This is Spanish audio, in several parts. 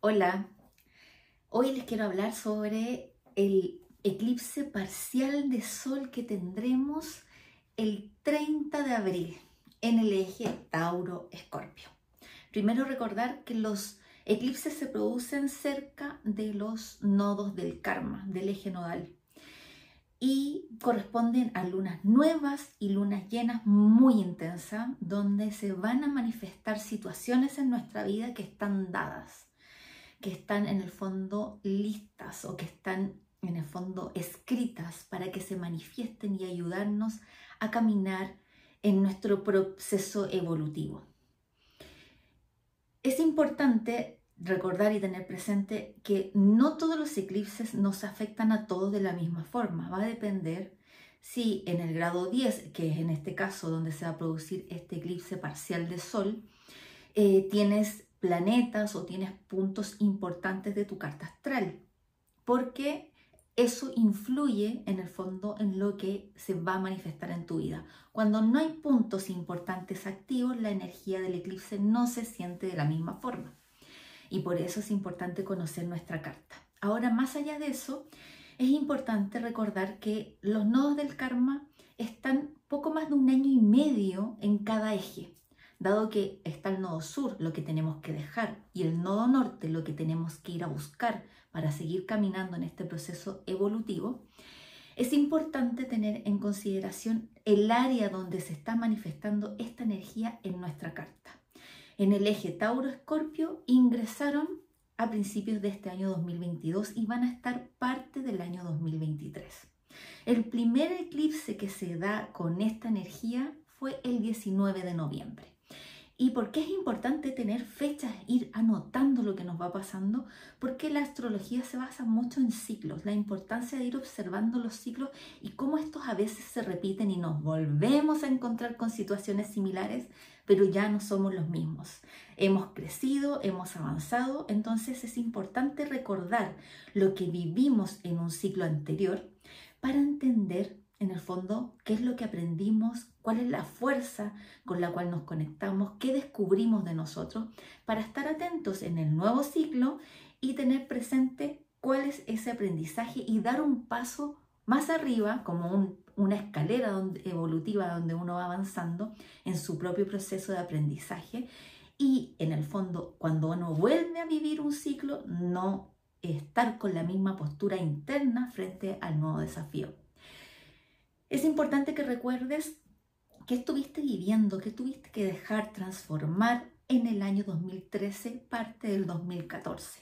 Hola, hoy les quiero hablar sobre el eclipse parcial de sol que tendremos el 30 de abril en el eje Tauro-Escorpio. Primero recordar que los eclipses se producen cerca de los nodos del karma, del eje nodal y corresponden a lunas nuevas y lunas llenas muy intensas, donde se van a manifestar situaciones en nuestra vida que están dadas, que están en el fondo listas o que están en el fondo escritas para que se manifiesten y ayudarnos a caminar en nuestro proceso evolutivo. Es importante recordar y tener presente que no todos los eclipses nos afectan a todos de la misma forma. Va a depender si en el grado 10, que es en este caso donde se va a producir este eclipse parcial de Sol, eh, tienes planetas o tienes puntos importantes de tu carta astral. Porque eso influye en el fondo en lo que se va a manifestar en tu vida. Cuando no hay puntos importantes activos, la energía del eclipse no se siente de la misma forma y por eso es importante conocer nuestra carta. Ahora, más allá de eso, es importante recordar que los nodos del karma están poco más de un año y medio en cada eje, dado que está el nodo sur, lo que tenemos que dejar, y el nodo norte, lo que tenemos que ir a buscar para seguir caminando en este proceso evolutivo, es importante tener en consideración el área donde se está manifestando esta energía en nuestra carta en el eje Tauro-Escorpio ingresaron a principios de este año 2022 y van a estar parte del año 2023. El primer eclipse que se da con esta energía fue el 19 de noviembre. ¿Y por qué es importante tener fechas, ir anotando lo que nos va pasando? Porque la astrología se basa mucho en ciclos, la importancia de ir observando los ciclos y cómo estos a veces se repiten y nos volvemos a encontrar con situaciones similares, pero ya no somos los mismos. Hemos crecido, hemos avanzado, entonces es importante recordar lo que vivimos en un ciclo anterior para entender en el fondo, qué es lo que aprendimos, cuál es la fuerza con la cual nos conectamos, qué descubrimos de nosotros, para estar atentos en el nuevo ciclo y tener presente cuál es ese aprendizaje y dar un paso más arriba, como una escalera evolutiva donde uno va avanzando en su propio proceso de aprendizaje. Y en el fondo, cuando uno vuelve a vivir un ciclo, no estar con la misma postura interna frente al nuevo desafío es importante que recuerdes qué estuviste viviendo, qué tuviste que dejar transformar en el año 2013, parte del 2014.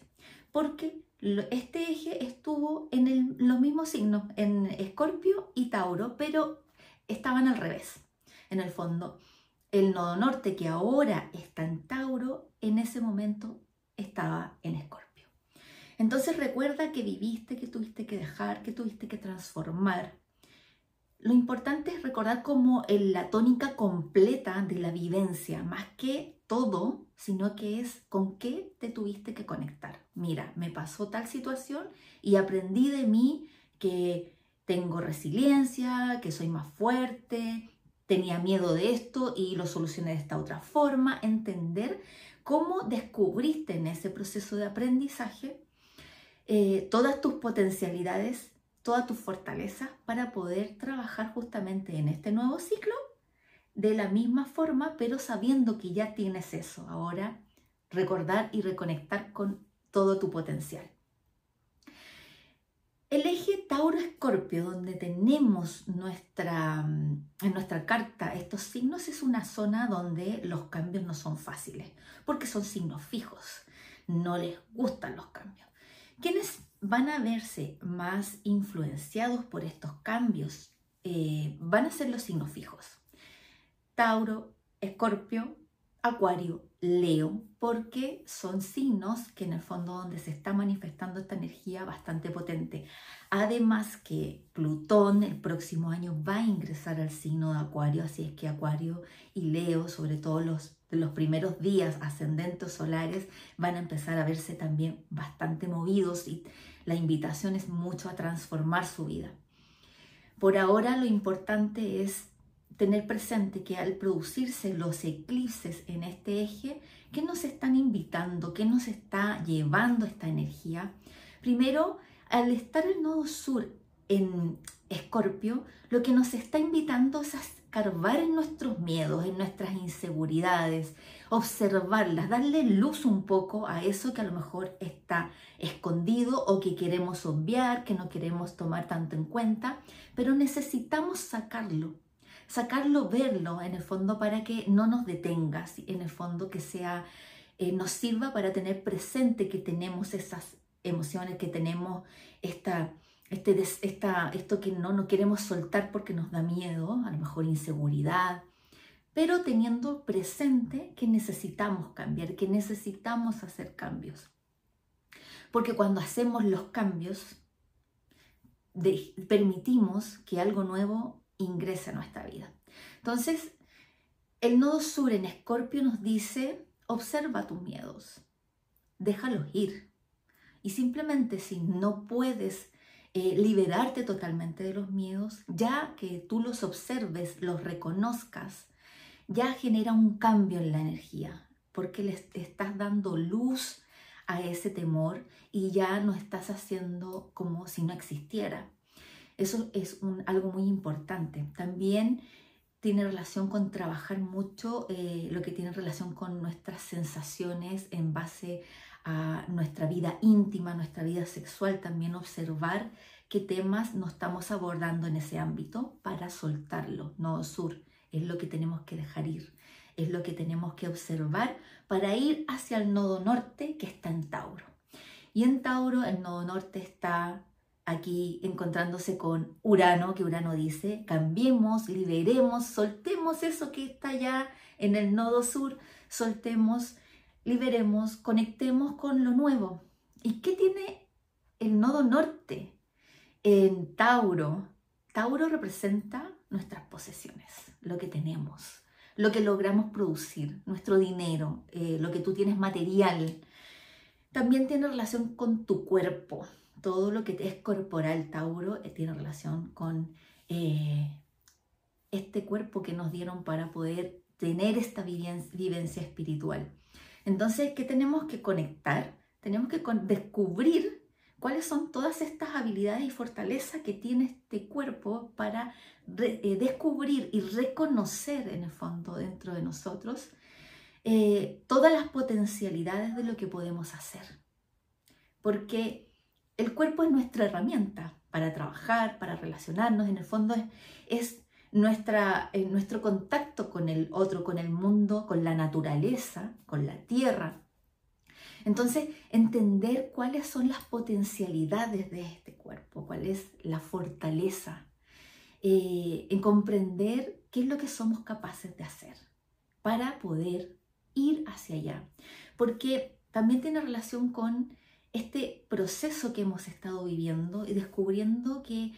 Porque este eje estuvo en los mismos signos, en Escorpio y Tauro, pero estaban al revés. En el fondo, el nodo norte que ahora está en Tauro, en ese momento estaba en Escorpio. Entonces recuerda que viviste, que tuviste que dejar, que tuviste que transformar lo importante es recordar como la tónica completa de la vivencia, más que todo, sino que es con qué te tuviste que conectar. Mira, me pasó tal situación y aprendí de mí que tengo resiliencia, que soy más fuerte, tenía miedo de esto y lo solucioné de esta otra forma. Entender cómo descubriste en ese proceso de aprendizaje eh, todas tus potencialidades toda tu fortaleza para poder trabajar justamente en este nuevo ciclo de la misma forma, pero sabiendo que ya tienes eso. Ahora, recordar y reconectar con todo tu potencial. El eje Tauro-Escorpio, donde tenemos nuestra, en nuestra carta estos signos, es una zona donde los cambios no son fáciles, porque son signos fijos, no les gustan los cambios. ¿Quiénes van a verse más influenciados por estos cambios? Eh, van a ser los signos fijos. Tauro, Escorpio, Acuario, Leo, porque son signos que en el fondo donde se está manifestando esta energía bastante potente. Además que Plutón el próximo año va a ingresar al signo de Acuario, así es que Acuario y Leo, sobre todo los, los primeros días ascendentes solares, van a empezar a verse también bastante movidos y la invitación es mucho a transformar su vida. Por ahora lo importante es tener presente que al producirse los eclipses en este eje, ¿qué nos están invitando? ¿Qué nos está llevando esta energía? Primero, al estar el nodo sur en Escorpio, lo que nos está invitando es escarbar en nuestros miedos, en nuestras inseguridades, observarlas, darle luz un poco a eso que a lo mejor está escondido o que queremos obviar, que no queremos tomar tanto en cuenta, pero necesitamos sacarlo, sacarlo, verlo en el fondo para que no nos detenga, en el fondo que sea, eh, nos sirva para tener presente que tenemos esas emociones, que tenemos esta, este, esto que no, no queremos soltar porque nos da miedo, a lo mejor inseguridad, pero teniendo presente que necesitamos cambiar, que necesitamos hacer cambios. Porque cuando hacemos los cambios, permitimos que algo nuevo ingrese a nuestra vida. Entonces, el nodo sur en Escorpio nos dice, observa tus miedos, déjalos ir. Y simplemente si no puedes eh, liberarte totalmente de los miedos, ya que tú los observes, los reconozcas, ya genera un cambio en la energía, porque le estás dando luz a ese temor y ya no estás haciendo como si no existiera. Eso es algo muy importante. También tiene relación con trabajar mucho eh, lo que tiene relación con nuestras sensaciones en base nuestra vida íntima, nuestra vida sexual, también observar qué temas nos estamos abordando en ese ámbito para soltarlo, no sur es lo que tenemos que dejar ir, es lo que tenemos que observar para ir hacia el nodo norte que está en Tauro. Y en Tauro el nodo norte está aquí encontrándose con Urano, que Urano dice, cambiemos, liberemos, soltemos eso que está ya en el nodo sur, soltemos, liberemos, conectemos con lo nuevo. ¿Y qué tiene el nodo norte en Tauro? Tauro representa nuestras posesiones, lo que tenemos, lo que logramos producir, nuestro dinero, eh, lo que tú tienes material. También tiene relación con tu cuerpo. Todo lo que es corporal, Tauro, eh, tiene relación con eh, este cuerpo que nos dieron para poder tener esta vivencia espiritual. Entonces, ¿qué tenemos que conectar? Tenemos que descubrir cuáles son todas estas habilidades y fortalezas que tiene este cuerpo para eh, descubrir y reconocer en el fondo dentro de nosotros eh, todas las potencialidades de lo que podemos hacer. Porque el cuerpo es nuestra herramienta para trabajar, para relacionarnos, en el fondo es, nuestra, eh, nuestro contacto con el otro, con el mundo, con la naturaleza, con la tierra, entonces, entender cuáles son las potencialidades de este cuerpo, cuál es la fortaleza, eh, en comprender qué es lo que somos capaces de hacer para poder ir hacia allá. Porque también tiene relación con este proceso que hemos estado viviendo y descubriendo que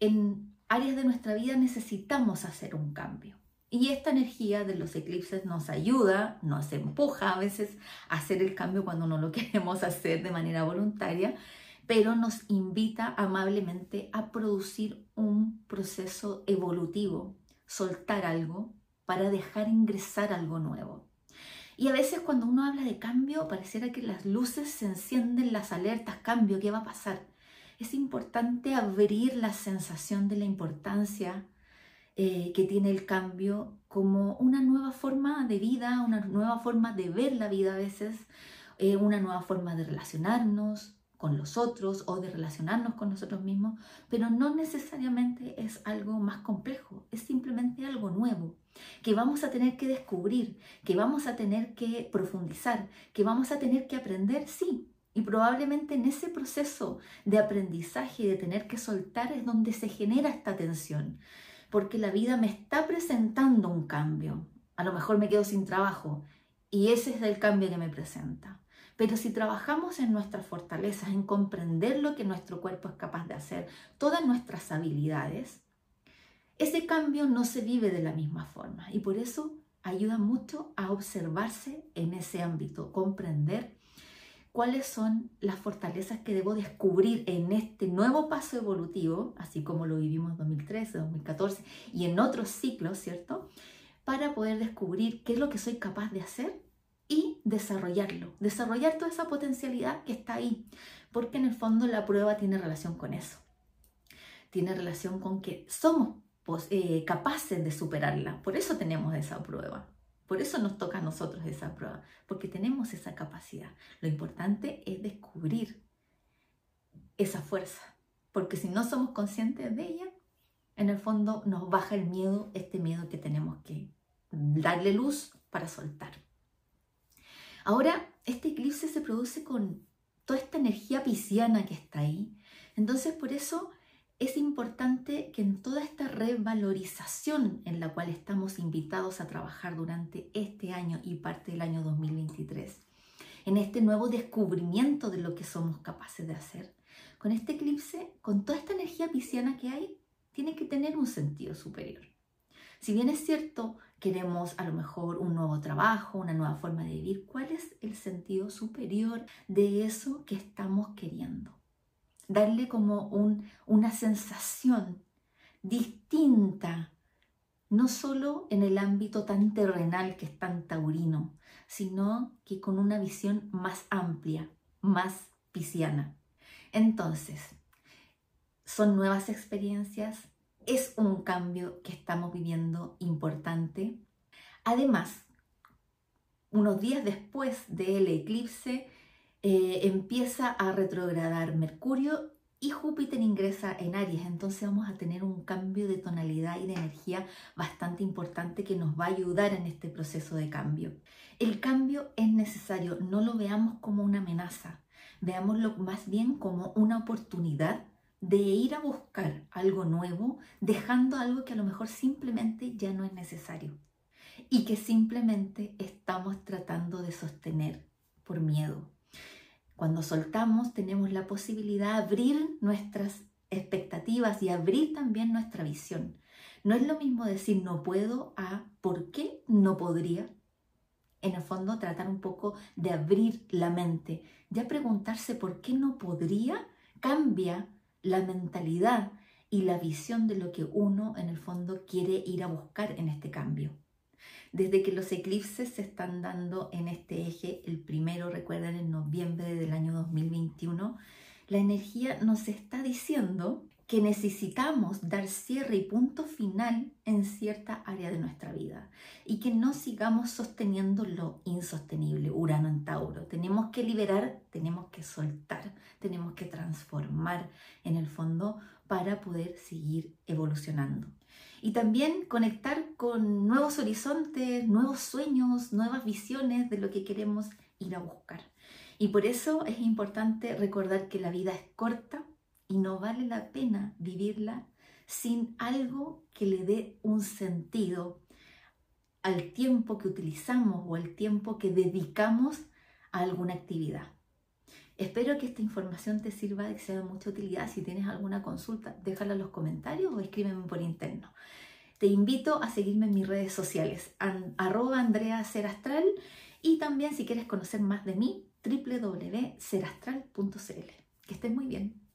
en áreas de nuestra vida necesitamos hacer un cambio. Y esta energía de los eclipses nos ayuda, nos empuja a veces a hacer el cambio cuando no lo queremos hacer de manera voluntaria, pero nos invita amablemente a producir un proceso evolutivo, soltar algo para dejar ingresar algo nuevo. Y a veces cuando uno habla de cambio, pareciera que las luces se encienden, las alertas, cambio, ¿qué va a pasar? Es importante abrir la sensación de la importancia eh, que tiene el cambio como una nueva forma de vida, una nueva forma de ver la vida a veces, eh, una nueva forma de relacionarnos con los otros o de relacionarnos con nosotros mismos, pero no necesariamente es algo más complejo, es simplemente algo nuevo que vamos a tener que descubrir, que vamos a tener que profundizar, que vamos a tener que aprender, sí, y probablemente en ese proceso de aprendizaje y de tener que soltar es donde se genera esta tensión porque la vida me está presentando un cambio. A lo mejor me quedo sin trabajo y ese es el cambio que me presenta. Pero si trabajamos en nuestras fortalezas, en comprender lo que nuestro cuerpo es capaz de hacer, todas nuestras habilidades, ese cambio no se vive de la misma forma y por eso ayuda mucho a observarse en ese ámbito, comprender cuáles son las fortalezas que debo descubrir en este nuevo paso evolutivo, así como lo vivimos en 2013, 2014 y en otros ciclos, ¿cierto? Para poder descubrir qué es lo que soy capaz de hacer y desarrollarlo, desarrollar toda esa potencialidad que está ahí, porque en el fondo la prueba tiene relación con eso, tiene relación con que somos eh, capaces de superarla, por eso tenemos esa prueba. Por eso nos toca a nosotros esa prueba, porque tenemos esa capacidad. Lo importante es descubrir esa fuerza, porque si no somos conscientes de ella, en el fondo nos baja el miedo, este miedo que tenemos que darle luz para soltar. Ahora, este eclipse se produce con toda esta energía pisciana que está ahí. Entonces, por eso es importante que en toda esta revalorización en la cual estamos invitados a trabajar durante este año y parte del año 2023, en este nuevo descubrimiento de lo que somos capaces de hacer, con este eclipse, con toda esta energía pisciana que hay, tiene que tener un sentido superior. Si bien es cierto, queremos a lo mejor un nuevo trabajo, una nueva forma de vivir, ¿cuál es el sentido superior de eso que estamos queriendo? darle como una sensación distinta, no solo en el ámbito tan terrenal que es tan taurino, sino que con una visión más amplia, más pisciana. Entonces, son nuevas experiencias, es un cambio que estamos viviendo importante. Además, unos días después del eclipse, eh, empieza a retrogradar Mercurio y Júpiter ingresa en Aries, entonces vamos a tener un cambio de tonalidad y de energía bastante importante que nos va a ayudar en este proceso de cambio. El cambio es necesario, no lo veamos como una amenaza, veámoslo más bien como una oportunidad de ir a buscar algo nuevo, dejando algo que a lo mejor simplemente ya no es necesario y que simplemente estamos tratando de sostener por miedo, cuando soltamos tenemos la posibilidad de abrir nuestras expectativas y abrir también nuestra visión. No es lo mismo decir no puedo a por qué no podría. En el fondo tratar un poco de abrir la mente. Ya preguntarse por qué no podría cambia la mentalidad y la visión de lo que uno en el fondo quiere ir a buscar en este cambio. Desde que los eclipses se están dando en este eje, el primero, recuerden, en noviembre del año 2021, la energía nos está diciendo que necesitamos dar cierre y punto final en cierta área de nuestra vida y que no sigamos sosteniendo lo insostenible, Urano en Tauro. Tenemos que liberar, tenemos que soltar, tenemos que transformar en el fondo para poder seguir evolucionando y también conectar con nuevos horizontes, nuevos sueños, nuevas visiones de lo que queremos ir a buscar. Y por eso es importante recordar que la vida es corta y no vale la pena vivirla sin algo que le dé un sentido al tiempo que utilizamos o al tiempo que dedicamos a alguna actividad. Espero que esta información te sirva que sea de mucha utilidad. Si tienes alguna consulta, déjala en los comentarios o escríbeme por interno. Te invito a seguirme en mis redes sociales, arroba Andrea Serastral y también si quieres conocer más de mí, www.serastral.cl. Que estés muy bien.